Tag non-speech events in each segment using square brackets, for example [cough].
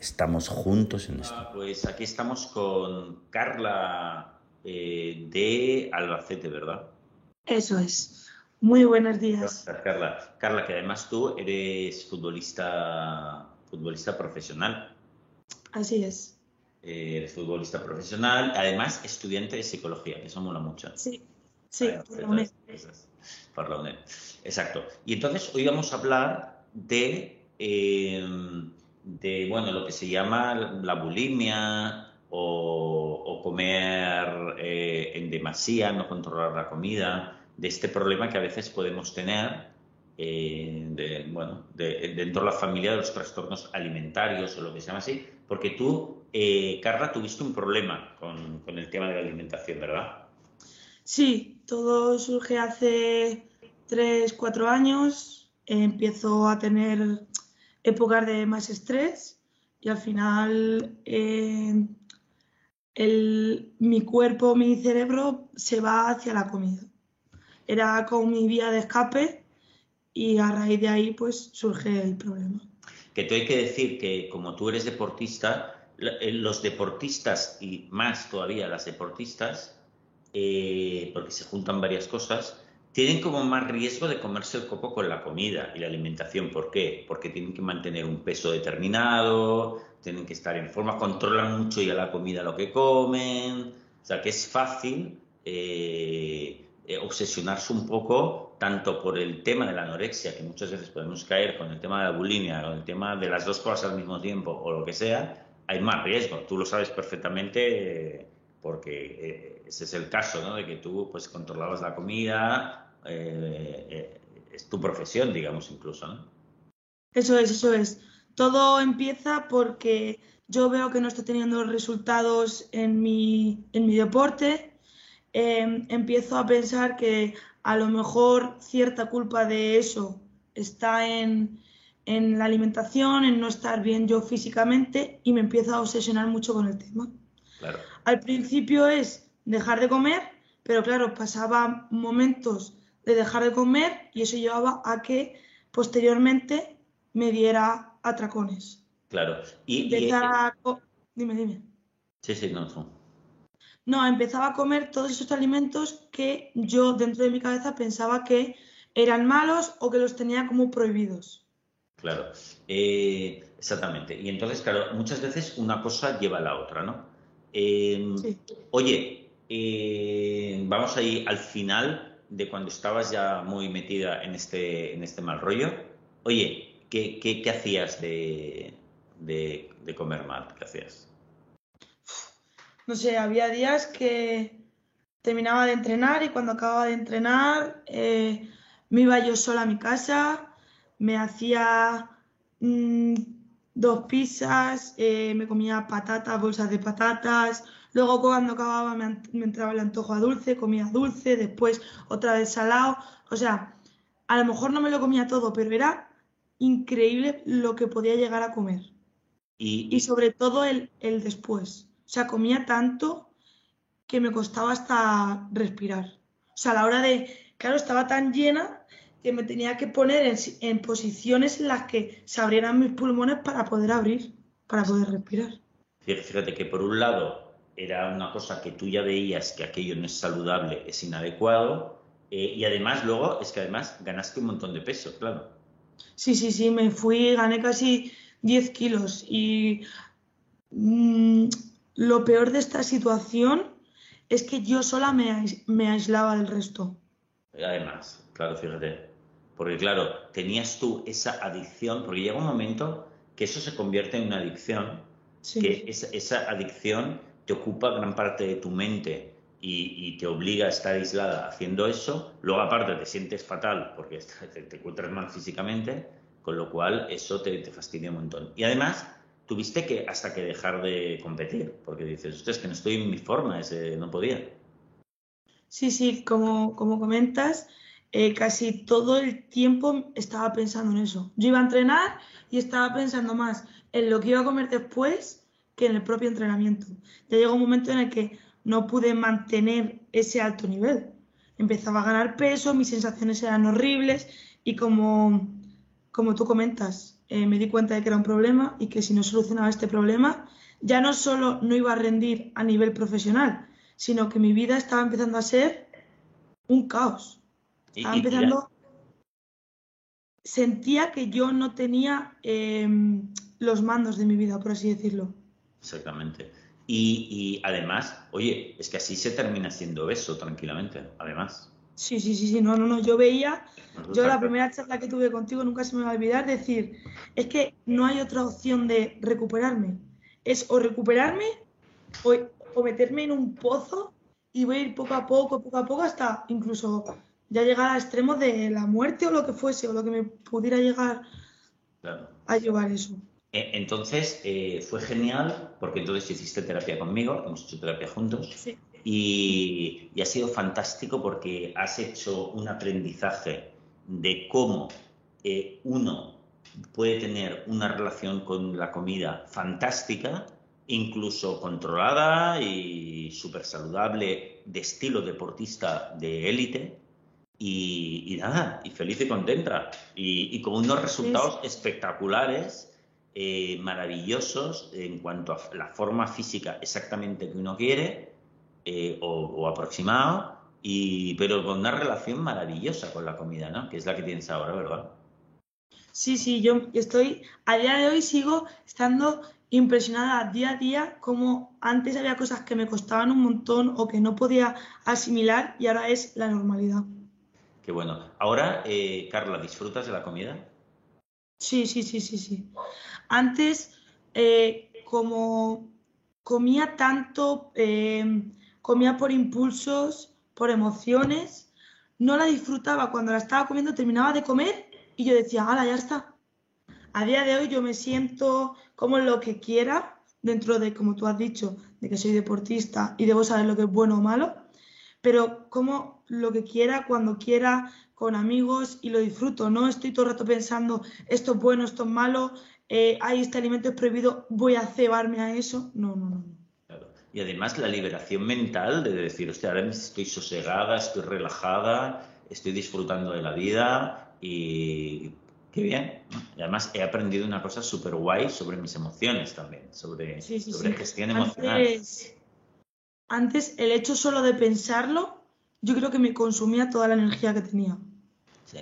Estamos juntos en esto. Ah, pues aquí estamos con Carla eh, de Albacete, ¿verdad? Eso es. Muy buenos días. Gracias, Carla. Carla, que además tú eres futbolista, futbolista profesional. Así es. Eh, eres futbolista profesional, además estudiante de psicología, que eso mola mucho. Sí, sí, por la UNED. Por la UNED. Exacto. Y entonces hoy vamos a hablar de eh, de bueno, lo que se llama la bulimia o, comer eh, en demasía, no controlar la comida, de este problema que a veces podemos tener eh, bueno, dentro de la familia de los trastornos alimentarios o lo que se llama así, porque tú, eh, Carla, tuviste un problema con, con el tema de la alimentación, ¿verdad? Sí, todo surge hace tres, cuatro años. empiezo a tener épocas de más estrés y al final eh, mi cuerpo, mi cerebro se va hacia la comida. Era como mi vía de escape y a raíz de ahí pues surge el problema. Que tú hay que decir que como tú eres deportista, eh, los deportistas y más todavía las deportistas, eh, porque se juntan varias cosas, tienen como más riesgo de comerse el copo con la comida y la alimentación. ¿Por qué? Porque tienen que mantener un peso determinado, tienen que estar en forma, controlan mucho ya la comida lo que comen. O sea que es fácil eh, eh, obsesionarse un poco tanto por el tema de la anorexia, que muchas veces podemos caer con el tema de la bulimia, o el tema de las dos cosas al mismo tiempo, o lo que sea, hay más riesgo. Tú lo sabes perfectamente. Porque ese es el caso, ¿no? De que tú pues controlabas la comida, eh, eh, es tu profesión, digamos, incluso, ¿no? Eso es, eso es. Todo empieza porque yo veo que no estoy teniendo resultados en mi, en mi deporte. Em, empiezo a pensar que a lo mejor cierta culpa de eso está en, en la alimentación, en no estar bien yo físicamente y me empiezo a obsesionar mucho con el tema. Claro. Al principio es dejar de comer, pero claro, pasaba momentos de dejar de comer y eso llevaba a que posteriormente me diera atracones. Claro. Y, Dime, dime. Sí, sí, no, no. No, empezaba a comer todos esos alimentos que yo dentro de mi cabeza pensaba que eran malos o que los tenía como prohibidos. Claro, eh, exactamente. Y entonces, claro, muchas veces una cosa lleva a la otra, ¿no? Em, sí. Oye, eh, vamos ahí al final de cuando estabas ya muy metida en este, en este mal rollo. Oye, ¿qué, qué, hacías de, de, comer mal? ¿Qué hacías? No sé, había días que terminaba de entrenar y cuando acababa de entrenar eh, me iba yo sola a mi casa, me hacía mm, dos pizzas, eh, me comía patatas, bolsas de patatas, Luego cuando acababa me, entraba el antojo a dulce, comía dulce, después otra vez salado. O sea, a lo mejor no me lo comía todo, pero era increíble lo que podía llegar a comer. Y, sobre todo el, el, después. O sea, comía tanto que me costaba hasta respirar. O sea, a la hora de, claro, estaba tan llena que me tenía que poner en, en posiciones en las que se abrieran mis pulmones para poder abrir, para poder respirar. Fíjate que por un lado era una cosa que tú ya veías que aquello no es saludable, es inadecuado, eh, y además luego es que además ganaste un montón de peso, claro. Sí, sí, sí, me fui, gané casi 10 kilos y mm, lo peor de esta situación es que yo sola me, me aislaba del resto. Además, claro, fíjate, porque claro, tenías tú esa adicción, porque llega un momento que eso se convierte en una adicción, que esa adicción te ocupa gran parte de tu mente y, te obliga a estar aislada haciendo eso, luego aparte te sientes fatal porque [laughs] te, encuentras mal físicamente, con lo cual eso te, fastidia un montón. Y además, tuviste que hasta que dejar de competir, porque dices, usted es que no estoy en mi forma, ese, no podía. Sí, sí, como, como comentas, eh, casi todo el tiempo estaba pensando en eso. Yo iba a entrenar y estaba pensando más en lo que iba a comer después que en el propio entrenamiento. Ya llegó un momento en el que no pude mantener ese alto nivel. Empezaba a ganar peso, mis sensaciones eran horribles y como, como tú comentas, eh, me di cuenta de que era un problema y que si no solucionaba este problema, ya no solo no iba a rendir a nivel profesional, sino que mi vida estaba empezando a ser un caos. Estaba empezando. Sentía que yo no tenía em, los mandos de mi vida, por así decirlo. Exactamente. Y, además, oye, es que así se termina siendo eso tranquilamente, además. Sí, sí, sí, sí, no, no, no. Yo veía, yo la primera charla que tuve contigo nunca se me va a olvidar decir, es que no hay otra opción de recuperarme. Es o recuperarme o, o meterme en un pozo y voy a ir poco a poco, poco a poco, hasta incluso ya llegar al extremo de la muerte o lo que fuese, o lo que me pudiera llegar a llevar eso. E, entonces, eh, fue genial porque entonces hiciste terapia conmigo, hemos hecho terapia juntos. Y, ha sido fantástico porque has hecho un aprendizaje de cómo eh, uno puede tener una relación con la comida fantástica, incluso controlada y súper saludable, de estilo deportista de élite, y, nada, y feliz y contenta. Y, con unos resultados espectaculares, eh, maravillosos en cuanto a la forma física exactamente que uno quiere eh, o, aproximado, y, pero con una relación maravillosa con la comida, ¿no? Que es la que tienes ahora, ¿verdad? Sí, sí, yo estoy, a día de hoy sigo estando impresionada día a día como antes había cosas que me costaban un montón o que no podía asimilar y ahora es la normalidad. Qué bueno. Ahora, eh, Carla, ¿disfrutas de la comida? Sí, sí, sí, sí, sí. Antes, eh, como comía tanto, eh, comía por impulsos, por emociones, no la disfrutaba. Cuando la estaba comiendo, terminaba de comer y yo decía, hala, ya está. A día de hoy yo me siento como lo que quiera, dentro de, como tú has dicho, de que soy deportista y debo saber lo que es bueno o malo, pero como lo que quiera, cuando quiera, con amigos y lo disfruto. No estoy todo el rato pensando esto es bueno, esto es malo, eh, hay este alimento es prohibido, voy a cebarme a eso. No, no, no. Y además la liberación mental de decir, hostia, ahora estoy sosegada, estoy relajada, estoy disfrutando de la vida y qué bien. Y además he aprendido una cosa súper guay sobre mis emociones también, sobre, sobre gestión emocional. antes el hecho solo de pensarlo yo creo que me consumía toda la energía que tenía. Sí.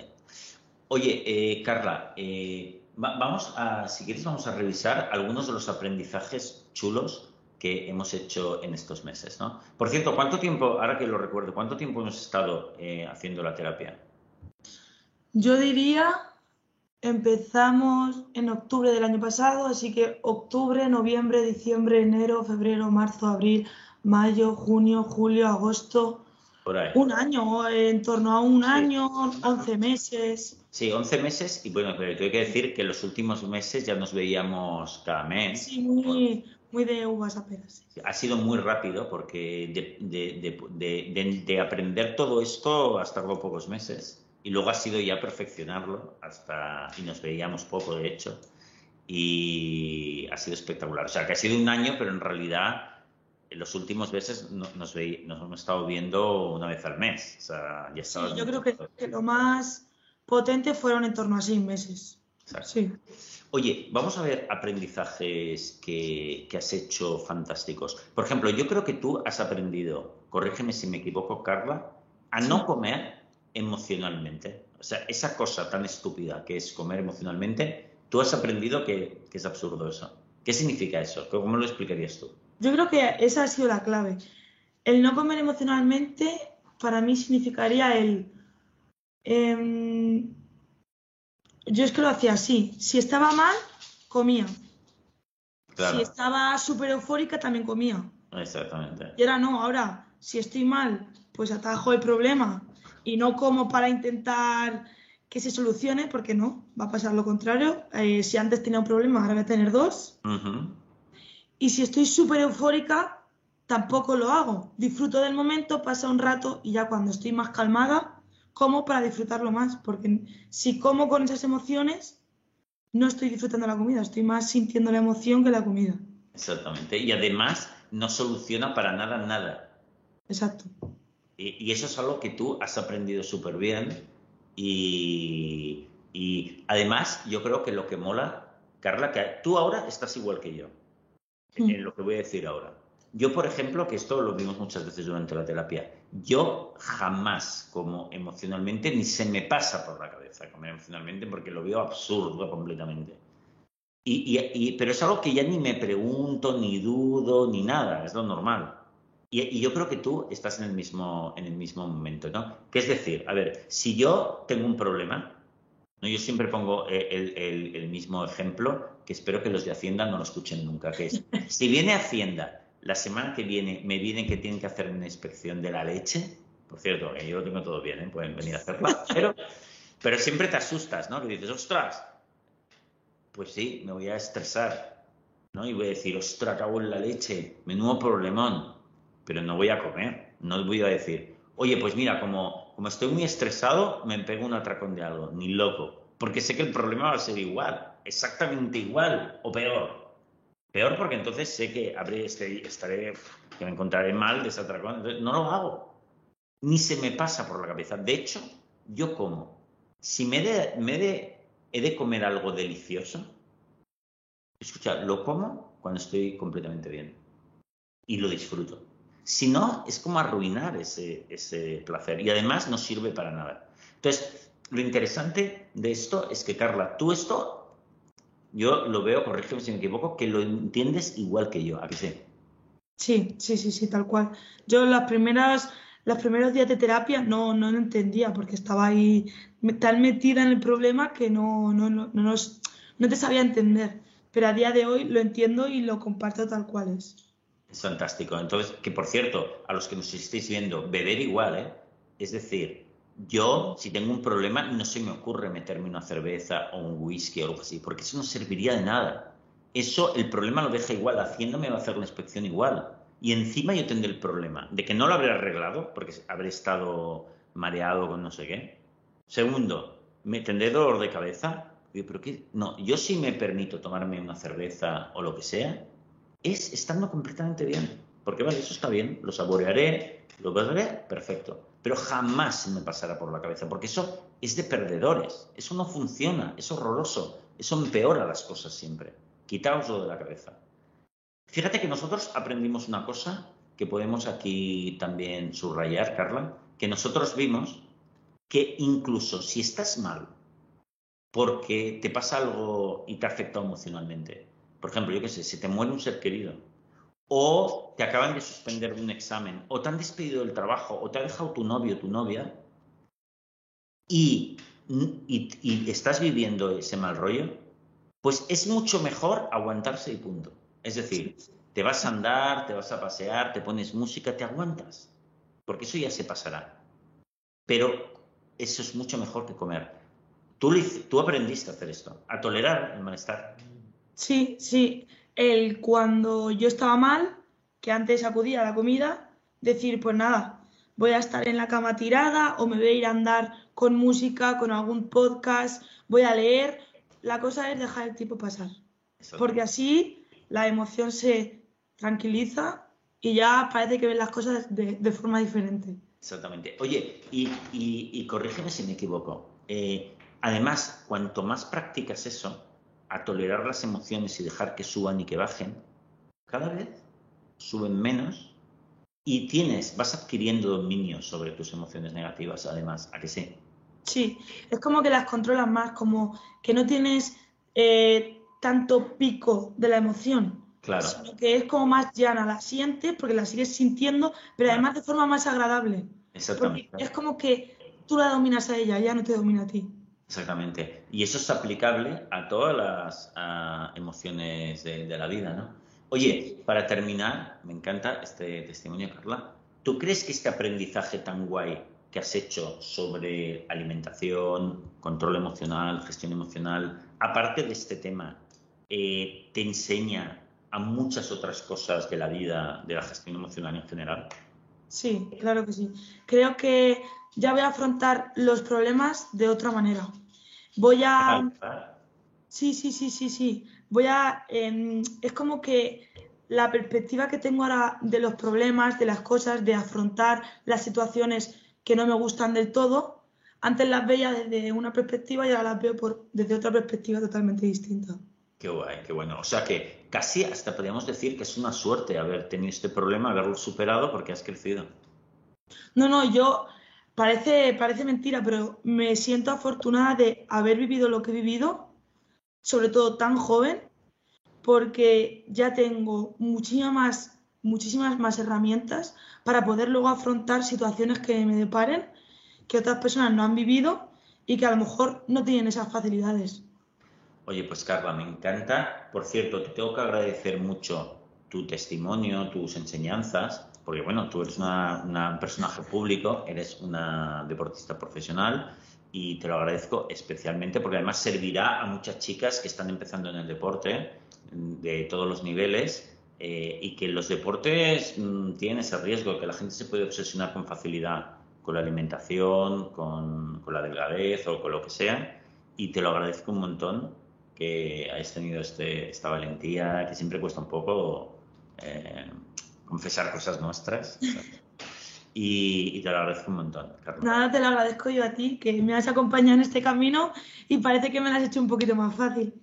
Oye, eh, Carla, eh, vamos a, si quieres, vamos a revisar algunos de los aprendizajes chulos que hemos hecho en estos meses, ¿no? Por cierto, ¿cuánto tiempo, ahora que lo recuerdo, cuánto tiempo hemos estado eh, haciendo la terapia? Yo diría, empezamos en octubre del año pasado, así que octubre, noviembre, diciembre, enero, febrero, marzo, abril, mayo, junio, julio, agosto, un año, en torno a un año, 11 meses. Sí, 11 meses y bueno, pero tengo que decir que en los últimos meses ya nos veíamos cada mes. Sí, muy, muy de uvas a peras. Ha sido muy rápido porque de, aprender todo esto hasta tardado pocos meses y luego ha sido ya perfeccionarlo hasta y nos veíamos poco de hecho y ha sido espectacular. O sea, que ha sido un año, pero en realidad en los últimos meses nos, nos, hemos estado viendo una vez al mes. O sea, ya sí, yo creo que, lo más potente fueron en torno a seis meses. Sí. Oye, vamos a ver aprendizajes que, que, has hecho fantásticos. Por ejemplo, yo creo que tú has aprendido, corrígeme si me equivoco, Carla, a no comer emocionalmente. O sea, esa cosa tan estúpida que es comer emocionalmente, tú has aprendido que, que es absurdo eso. ¿Qué significa eso? ¿Cómo lo explicarías tú? Yo creo que esa ha sido la clave. El no comer emocionalmente para mí significaría el... Em, yo es que lo hacía así. Si estaba mal, comía. Si estaba súper eufórica, también comía. Exactamente. Y ahora no, ahora, si estoy mal, pues atajo el problema y no como para intentar que se solucione, porque no, va a pasar lo contrario. Eh, si antes tenía un problema, ahora voy a tener dos. Y si estoy súper eufórica, tampoco lo hago. Disfruto del momento, pasa un rato y ya cuando estoy más calmada, como para disfrutarlo más. Porque si como con esas emociones, no estoy disfrutando la comida, estoy más sintiendo la emoción que la comida. Exactamente. Y además no soluciona para nada nada. Exacto. Y, eso es algo que tú has aprendido súper bien. Y, y, además, yo creo que lo que mola, Carla, que tú ahora estás igual que yo. En lo que voy a decir ahora. Yo, por ejemplo, que esto lo vimos muchas veces durante la terapia, yo jamás como emocionalmente, ni se me pasa por la cabeza comer emocionalmente porque lo veo absurdo completamente. Y, pero es algo que ya ni me pregunto, ni dudo, ni nada, es lo normal. Y, yo creo que tú estás en el, mismo, en el mismo momento, ¿no? Que es decir, a ver, si yo tengo un problema, ¿no? yo siempre pongo eh, el, el, mismo ejemplo, que espero que los de Hacienda no lo escuchen nunca, que es, [laughs] si viene Hacienda la semana que viene, me vienen que tienen que hacer una inspección de la leche, por cierto, que yo lo tengo todo bien, ¿eh? pueden venir a hacerla, [laughs] pero, pero siempre te asustas, ¿no? Que dices, ostras, pues sí, me voy a estresar, ¿no? Y voy a decir, ostras, cago en la leche, menudo problemón pero no voy a comer. No voy a decir, oye, pues mira, como, como estoy muy estresado, me pego un atracón de algo, ni loco. Porque sé que el problema va a ser igual, exactamente igual o peor. Peor porque entonces sé que este, estaré, que me encontraré mal de ese atracón. Entonces, no lo hago. Ni se me pasa por la cabeza. De hecho, yo como. Si me, me de, he de comer algo delicioso, escucha, lo como cuando estoy completamente bien. Y lo disfruto. Si no, es como arruinar ese, ese placer y además no sirve para nada. Entonces, lo interesante de esto es que, Carla, tú esto, yo lo veo, corrígeme si me equivoco, que lo entiendes igual que yo, ¿a qué sé? Sí, sí, sí, sí, tal cual. Yo las primeras, los primeros días de terapia no, no lo entendía porque estaba ahí tan metida en el problema que no, no, no, no, no te sabía entender. Pero a día de hoy lo entiendo y lo comparto tal cual es. Es fantástico. Entonces, que por cierto, a los que nos estéis viendo, beber igual, ¿eh? Es decir, yo, si tengo un problema, no se me ocurre meterme una cerveza o un whisky o algo así, porque eso no serviría de nada. Eso, el problema lo deja igual, haciéndome va a hacer la inspección igual. Y encima yo tendré el problema de que no lo habré arreglado, porque habré estado mareado con no sé qué. Segundo, me tendré dolor de cabeza. ¿pero qué? No, yo sí me permito tomarme una cerveza o lo que sea, es estando completamente bien. Porque vale, eso está bien, lo saborearé, lo veré, perfecto. Pero jamás me pasará por la cabeza, porque eso es de perdedores, eso no funciona, es horroroso, eso empeora las cosas siempre. Quitaoslo de la cabeza. Fíjate que nosotros aprendimos una cosa que podemos aquí también subrayar, Carla, que nosotros vimos que incluso si estás mal porque te pasa algo y te ha afectado emocionalmente, por ejemplo, yo qué sé, se te muere un ser querido, o te acaban de suspender un examen, o te han despedido del trabajo, o te ha dejado tu novio o tu novia, y, y, estás viviendo ese mal rollo, pues es mucho mejor aguantarse y punto. Es decir, te vas a andar, te vas a pasear, te pones música, te aguantas, porque eso ya se pasará. Pero eso es mucho mejor que comer. Tú, tú aprendiste a hacer esto, a tolerar el malestar. Sí, sí. El cuando yo estaba mal, que antes acudía a la comida, decir, pues nada, voy a estar en la cama tirada o me voy a ir a andar con música, con algún podcast, voy a leer. La cosa es dejar el tiempo pasar. Porque así la emoción se tranquiliza y ya parece que ven las cosas de, forma diferente. Exactamente. Oye, y, y, corrígeme si me equivoco. Eh, además, cuanto más practicas eso, a tolerar las emociones y dejar que suban y que bajen, cada vez suben menos y tienes, vas adquiriendo dominio sobre tus emociones negativas, además, ¿a que sí? Sí, es como que las controlas más, como que no tienes eh, tanto pico de la emoción. Claro. Sino que es como más llana, la sientes porque la sigues sintiendo, pero además de forma más agradable. Exactamente. es como que tú la dominas a ella, ella no te domina a ti. Exactamente. Y eso es aplicable a todas las emociones de, la vida, ¿no? Oye, para terminar, me encanta este testimonio, Carla. ¿Tú crees que este aprendizaje tan guay que has hecho sobre alimentación, control emocional, gestión emocional, aparte de este tema, eh, te enseña a muchas otras cosas de la vida, de la gestión emocional en general? Sí, claro que sí. Creo que ya voy a afrontar los problemas de otra manera. Voy a... Sí, sí, sí, sí, sí. Voy a... Em, es como que la perspectiva que tengo ahora de los problemas, de las cosas, de afrontar las situaciones que no me gustan del todo, antes las veía desde una perspectiva y ahora las veo por, desde otra perspectiva totalmente distinta. Qué guay, qué bueno. O sea que casi hasta podríamos decir que es una suerte haber tenido este problema, haberlo superado porque has crecido. No, no, yo parece, parece mentira, pero me siento afortunada de haber vivido lo que he vivido, sobre todo tan joven, porque ya tengo muchísimas más, muchísimas más herramientas para poder luego afrontar situaciones que me deparen, que otras personas no han vivido y que a lo mejor no tienen esas facilidades. Oye, pues Carla, me encanta. Por cierto, te tengo que agradecer mucho tu testimonio, tus enseñanzas, porque bueno, tú eres un personaje público, eres una deportista profesional y te lo agradezco especialmente porque además servirá a muchas chicas que están empezando en el deporte de todos los niveles eh, y que los deportes mm, tienen ese riesgo, que la gente se puede obsesionar con facilidad con la alimentación, con, con la delgadez o con lo que sea y te lo agradezco un montón que hayas tenido este, esta valentía, que siempre cuesta un poco eh, confesar cosas nuestras. Y, te lo agradezco un montón, Carlos. Nada, te lo agradezco yo a ti, que me has acompañado en este camino y parece que me lo has hecho un poquito más fácil.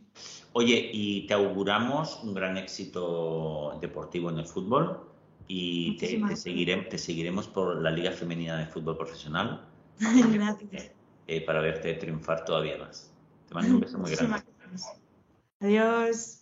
Oye, y te auguramos un gran éxito deportivo en el fútbol y te, seguiremos, te seguiremos por la Liga Femenina de Fútbol Profesional. [laughs] Gracias. Eh, para verte triunfar todavía más. Te mando un beso muy grande. Adiós.